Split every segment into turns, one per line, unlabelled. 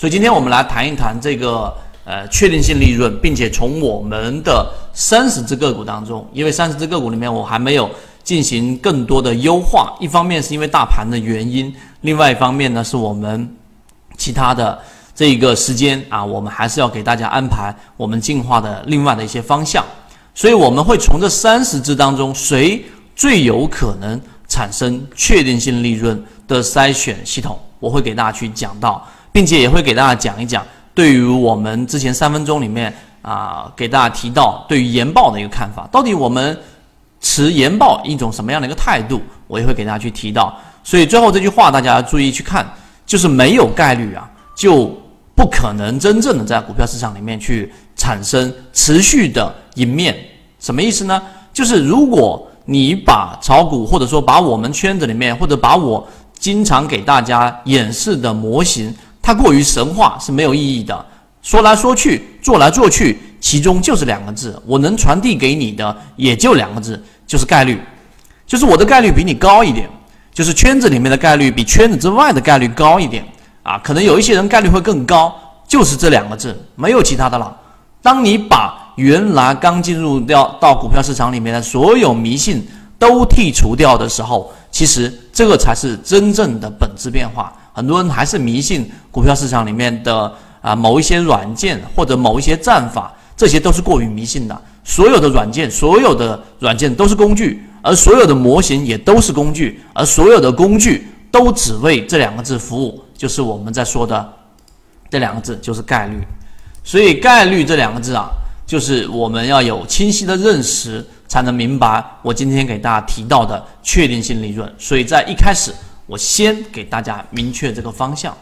所以今天我们来谈一谈这个呃确定性利润，并且从我们的三十只个股当中，因为三十只个股里面我还没有进行更多的优化，一方面是因为大盘的原因，另外一方面呢是我们其他的这个时间啊，我们还是要给大家安排我们进化的另外的一些方向，所以我们会从这三十只当中，谁最有可能产生确定性利润？的筛选系统，我会给大家去讲到，并且也会给大家讲一讲，对于我们之前三分钟里面啊，给大家提到对于研报的一个看法，到底我们持研报一种什么样的一个态度，我也会给大家去提到。所以最后这句话大家要注意去看，就是没有概率啊，就不可能真正的在股票市场里面去产生持续的赢面。什么意思呢？就是如果你把炒股或者说把我们圈子里面或者把我经常给大家演示的模型，它过于神话是没有意义的。说来说去，做来做去，其中就是两个字，我能传递给你的也就两个字，就是概率，就是我的概率比你高一点，就是圈子里面的概率比圈子之外的概率高一点啊。可能有一些人概率会更高，就是这两个字，没有其他的了。当你把原来刚进入掉到股票市场里面的所有迷信都剔除掉的时候。其实这个才是真正的本质变化。很多人还是迷信股票市场里面的啊某一些软件或者某一些战法，这些都是过于迷信的。所有的软件，所有的软件都是工具，而所有的模型也都是工具，而所有的工具都只为这两个字服务，就是我们在说的这两个字，就是概率。所以概率这两个字啊，就是我们要有清晰的认识。才能明白我今天给大家提到的确定性利润，所以在一开始我先给大家明确这个方向。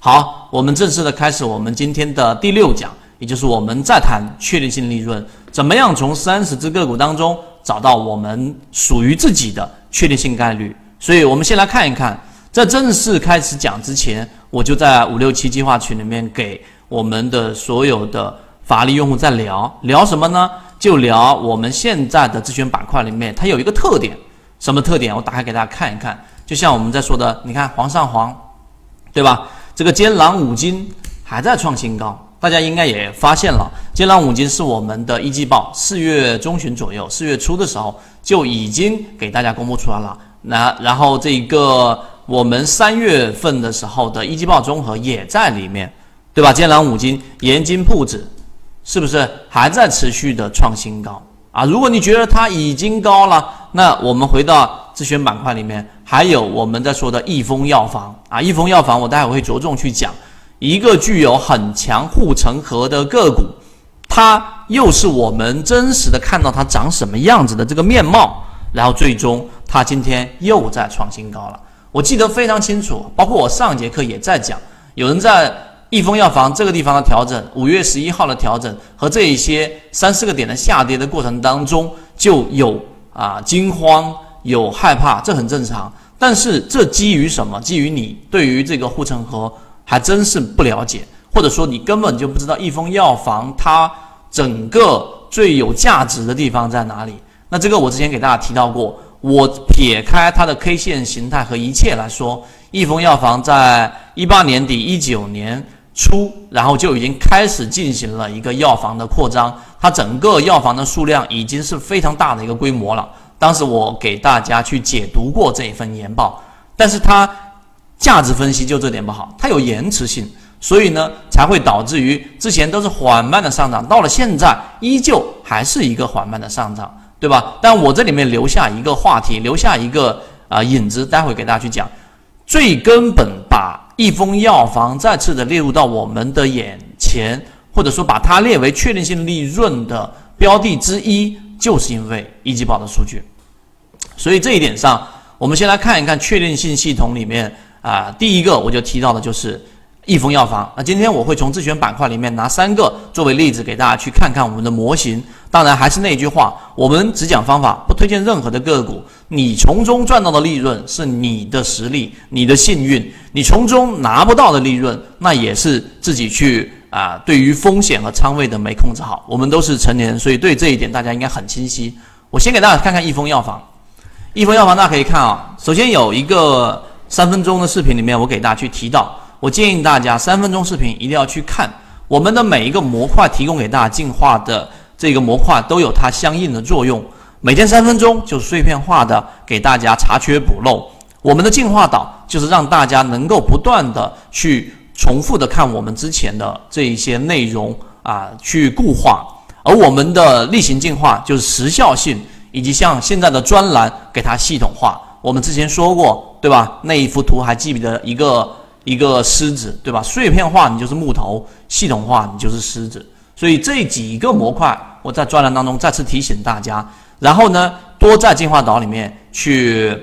好，我们正式的开始我们今天的第六讲，也就是我们再谈确定性利润，怎么样从三十只个股当中找到我们属于自己的确定性概率。所以我们先来看一看，在正式开始讲之前，我就在五六七计划群里面给我们的所有的法律用户在聊聊什么呢？就聊我们现在的咨询板块里面，它有一个特点，什么特点？我打开给大家看一看。就像我们在说的，你看煌上煌，对吧？这个坚朗五金还在创新高，大家应该也发现了，坚朗五金是我们的一季报，四月中旬左右，四月初的时候就已经给大家公布出来了。那然后这个我们三月份的时候的一季报综合也在里面，对吧？坚朗五金、盐津铺子。是不是还在持续的创新高啊？如果你觉得它已经高了，那我们回到自选板块里面，还有我们在说的益丰药房啊，益丰药房我待会会着重去讲一个具有很强护城河的个股，它又是我们真实的看到它长什么样子的这个面貌，然后最终它今天又在创新高了，我记得非常清楚，包括我上节课也在讲，有人在。益丰药房这个地方的调整，五月十一号的调整和这一些三四个点的下跌的过程当中，就有啊惊慌，有害怕，这很正常。但是这基于什么？基于你对于这个护城河还真是不了解，或者说你根本就不知道益丰药房它整个最有价值的地方在哪里。那这个我之前给大家提到过，我撇开它的 K 线形态和一切来说，益丰药房在一八年底、一九年。初，然后就已经开始进行了一个药房的扩张，它整个药房的数量已经是非常大的一个规模了。当时我给大家去解读过这一份研报，但是它价值分析就这点不好，它有延迟性，所以呢才会导致于之前都是缓慢的上涨，到了现在依旧还是一个缓慢的上涨，对吧？但我这里面留下一个话题，留下一个啊影子，待会给大家去讲，最根本把。益丰药房再次的列入到我们的眼前，或者说把它列为确定性利润的标的之一，就是因为一季报的数据。所以这一点上，我们先来看一看确定性系统里面啊，第一个我就提到的就是益丰药房。那今天我会从自选板块里面拿三个作为例子给大家去看看我们的模型。当然还是那句话，我们只讲方法，不推荐任何的个股。你从中赚到的利润是你的实力、你的幸运；你从中拿不到的利润，那也是自己去啊，对于风险和仓位的没控制好。我们都是成年人，所以对这一点大家应该很清晰。我先给大家看看益丰药房。益丰药房大家可以看啊，首先有一个三分钟的视频里面，我给大家去提到。我建议大家三分钟视频一定要去看。我们的每一个模块提供给大家进化的这个模块都有它相应的作用。每天三分钟就是碎片化的给大家查缺补漏。我们的进化岛就是让大家能够不断的去重复的看我们之前的这一些内容啊，去固化。而我们的例行进化就是时效性，以及像现在的专栏给它系统化。我们之前说过，对吧？那一幅图还记不得一个一个狮子，对吧？碎片化你就是木头，系统化你就是狮子。所以这几个模块，我在专栏当中再次提醒大家。然后呢，多在进化岛里面去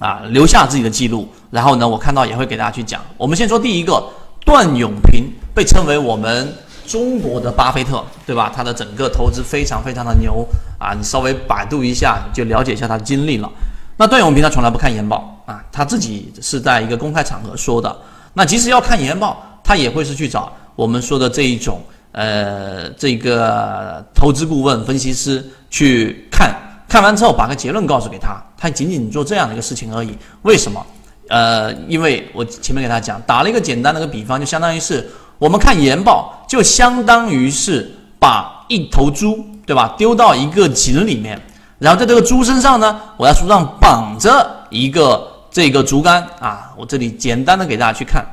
啊留下自己的记录。然后呢，我看到也会给大家去讲。我们先说第一个，段永平被称为我们中国的巴菲特，对吧？他的整个投资非常非常的牛啊！你稍微百度一下，就了解一下他的经历了。那段永平他从来不看研报啊，他自己是在一个公开场合说的。那即使要看研报，他也会是去找我们说的这一种呃这个投资顾问分析师去。看看完之后，把个结论告诉给他，他仅仅做这样的一个事情而已。为什么？呃，因为我前面给大家讲，打了一个简单的一个比方，就相当于是我们看研报，就相当于是把一头猪，对吧，丢到一个井里面，然后在这个猪身上呢，我在树上绑着一个这个竹竿啊，我这里简单的给大家去看，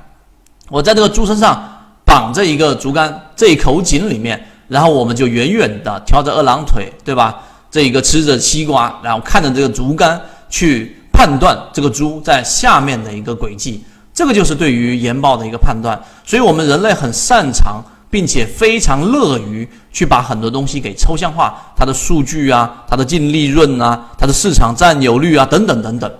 我在这个猪身上绑着一个竹竿，这一口井里面，然后我们就远远的挑着二郎腿，对吧？这一个吃着西瓜，然后看着这个竹竿去判断这个猪在下面的一个轨迹，这个就是对于研报的一个判断。所以，我们人类很擅长，并且非常乐于去把很多东西给抽象化，它的数据啊，它的净利润啊，它的市场占有率啊，等等等等。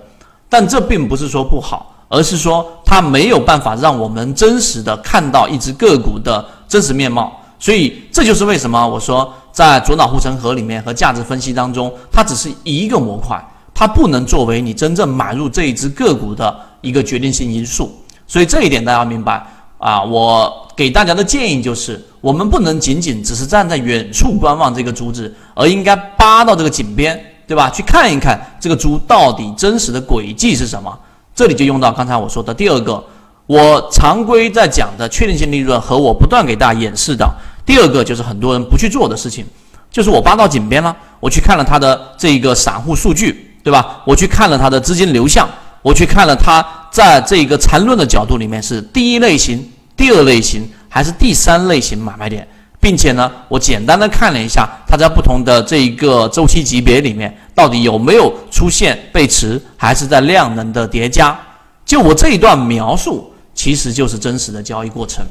但这并不是说不好，而是说它没有办法让我们真实的看到一只个股的真实面貌。所以，这就是为什么我说。在左脑护城河里面和价值分析当中，它只是一个模块，它不能作为你真正买入这一只个股的一个决定性因素。所以这一点大家明白啊！我给大家的建议就是，我们不能仅仅只是站在远处观望这个猪子，而应该扒到这个井边，对吧？去看一看这个猪到底真实的轨迹是什么。这里就用到刚才我说的第二个，我常规在讲的确定性利润和我不断给大家演示的。第二个就是很多人不去做的事情，就是我扒到井边了，我去看了他的这个散户数据，对吧？我去看了他的资金流向，我去看了他在这个缠论的角度里面是第一类型、第二类型还是第三类型买卖点，并且呢，我简单的看了一下他在不同的这一个周期级别里面到底有没有出现背驰，还是在量能的叠加。就我这一段描述，其实就是真实的交易过程。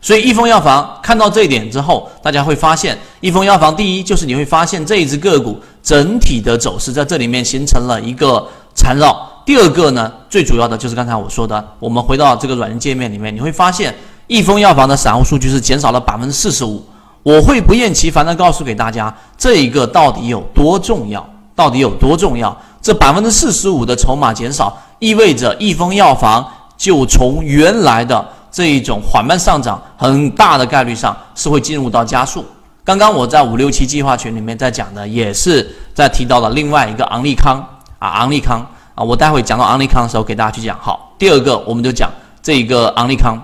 所以益丰药房看到这一点之后，大家会发现，益丰药房第一就是你会发现这一只个股整体的走势在这里面形成了一个缠绕。第二个呢，最主要的就是刚才我说的，我们回到这个软件界面里面，你会发现益丰药房的散户数据是减少了百分之四十五。我会不厌其烦的告诉给大家，这一个到底有多重要，到底有多重要？这百分之四十五的筹码减少，意味着益丰药房就从原来的。这一种缓慢上涨，很大的概率上是会进入到加速。刚刚我在五六七计划群里面在讲的，也是在提到了另外一个昂利康啊，昂利康啊，我待会讲到昂利康的时候给大家去讲。好，第二个我们就讲这一个昂利康，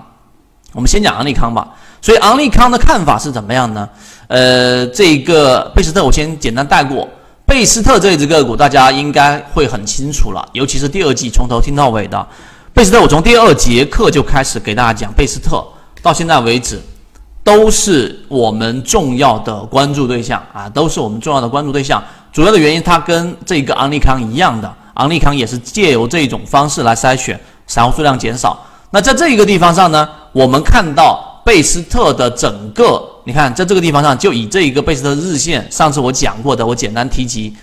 我们先讲昂利康吧。所以昂利康的看法是怎么样呢？呃，这个贝斯特我先简单带过，贝斯特这一只个股大家应该会很清楚了，尤其是第二季从头听到尾的。贝斯特，我从第二节课就开始给大家讲贝斯特，到现在为止，都是我们重要的关注对象啊，都是我们重要的关注对象。主要的原因，它跟这个昂利康一样的，昂利康也是借由这种方式来筛选，散户数量减少。那在这一个地方上呢，我们看到贝斯特的整个，你看在这个地方上，就以这一个贝斯特日线，上次我讲过的，我简单提及。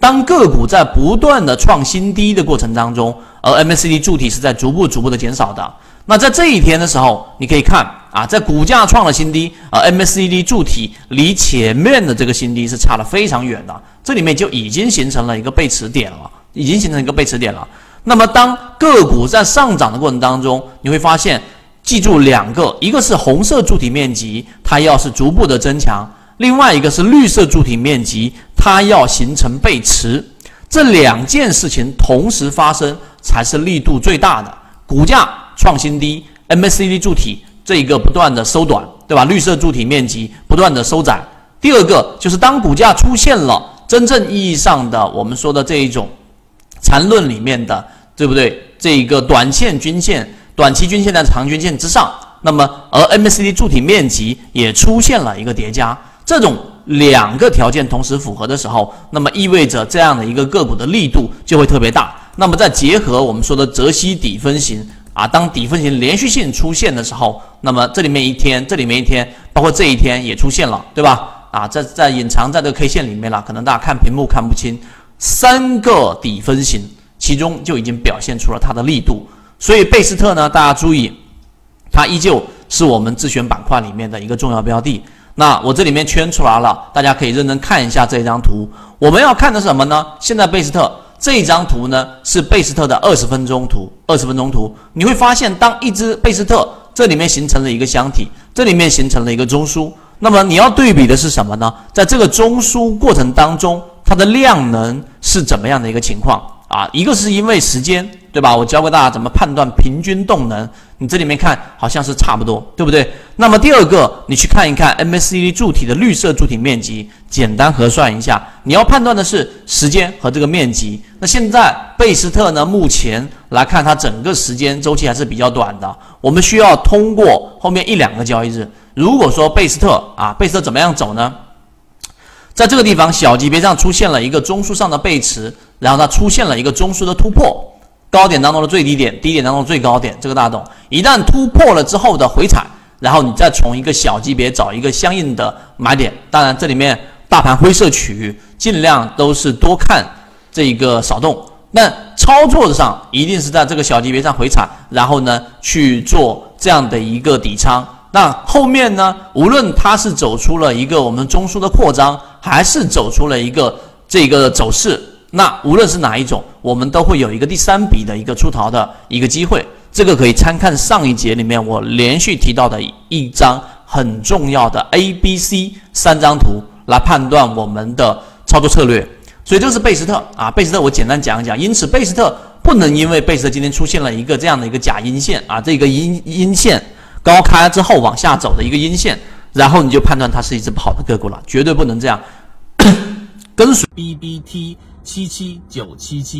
当个股在不断的创新低的过程当中，而 MACD 柱体是在逐步逐步的减少的。那在这一天的时候，你可以看啊，在股价创了新低，而 MACD 柱体离前面的这个新低是差了非常远的，这里面就已经形成了一个背驰点了，已经形成一个背驰点了。那么当个股在上涨的过程当中，你会发现，记住两个，一个是红色柱体面积，它要是逐步的增强。另外一个是绿色柱体面积，它要形成背驰，这两件事情同时发生才是力度最大的，股价创新低，MACD 柱体这一个不断的缩短，对吧？绿色柱体面积不断的收窄。第二个就是当股价出现了真正意义上的我们说的这一种缠论里面的，对不对？这一个短线均线、短期均线在长均线之上，那么而 MACD 柱体面积也出现了一个叠加，这种两个条件同时符合的时候，那么意味着这样的一个个股的力度就会特别大。那么再结合我们说的泽西底分型啊，当底分型连续性出现的时候，那么这里面一天，这里面一天，包括这一天也出现了，对吧？啊，在在隐藏在这个 K 线里面了，可能大家看屏幕看不清，三个底分型，其中就已经表现出了它的力度。所以贝斯特呢，大家注意，它依旧是我们自选板块里面的一个重要标的。那我这里面圈出来了，大家可以认真看一下这张图。我们要看的是什么呢？现在贝斯特这张图呢，是贝斯特的二十分钟图。二十分钟图，你会发现，当一只贝斯特这里面形成了一个箱体，这里面形成了一个中枢。那么你要对比的是什么呢？在这个中枢过程当中，它的量能是怎么样的一个情况啊？一个是因为时间，对吧？我教给大家怎么判断平均动能。你这里面看好像是差不多，对不对？那么第二个，你去看一看 MACD 柱体的绿色柱体面积，简单核算一下，你要判断的是时间和这个面积。那现在贝斯特呢？目前来看，它整个时间周期还是比较短的。我们需要通过后面一两个交易日。如果说贝斯特啊，贝斯特怎么样走呢？在这个地方小级别上出现了一个中枢上的背驰，然后它出现了一个中枢的突破，高点当中的最低点，低点当中最高点，这个大家懂。一旦突破了之后的回踩，然后你再从一个小级别找一个相应的买点。当然，这里面大盘灰色区域尽量都是多看这一个少动。那操作上一定是在这个小级别上回踩，然后呢去做这样的一个底仓。那后面呢？无论它是走出了一个我们中枢的扩张，还是走出了一个这个走势，那无论是哪一种，我们都会有一个第三笔的一个出逃的一个机会。这个可以参看上一节里面我连续提到的一张很重要的 A、B、C 三张图来判断我们的操作策略。所以这是贝斯特啊，贝斯特我简单讲一讲。因此贝斯特不能因为贝斯特今天出现了一个这样的一个假阴线啊，这个阴阴线。高开之后往下走的一个阴线，然后你就判断它是一只不好的个股了，绝对不能这样 跟随。B B T 七七九七七。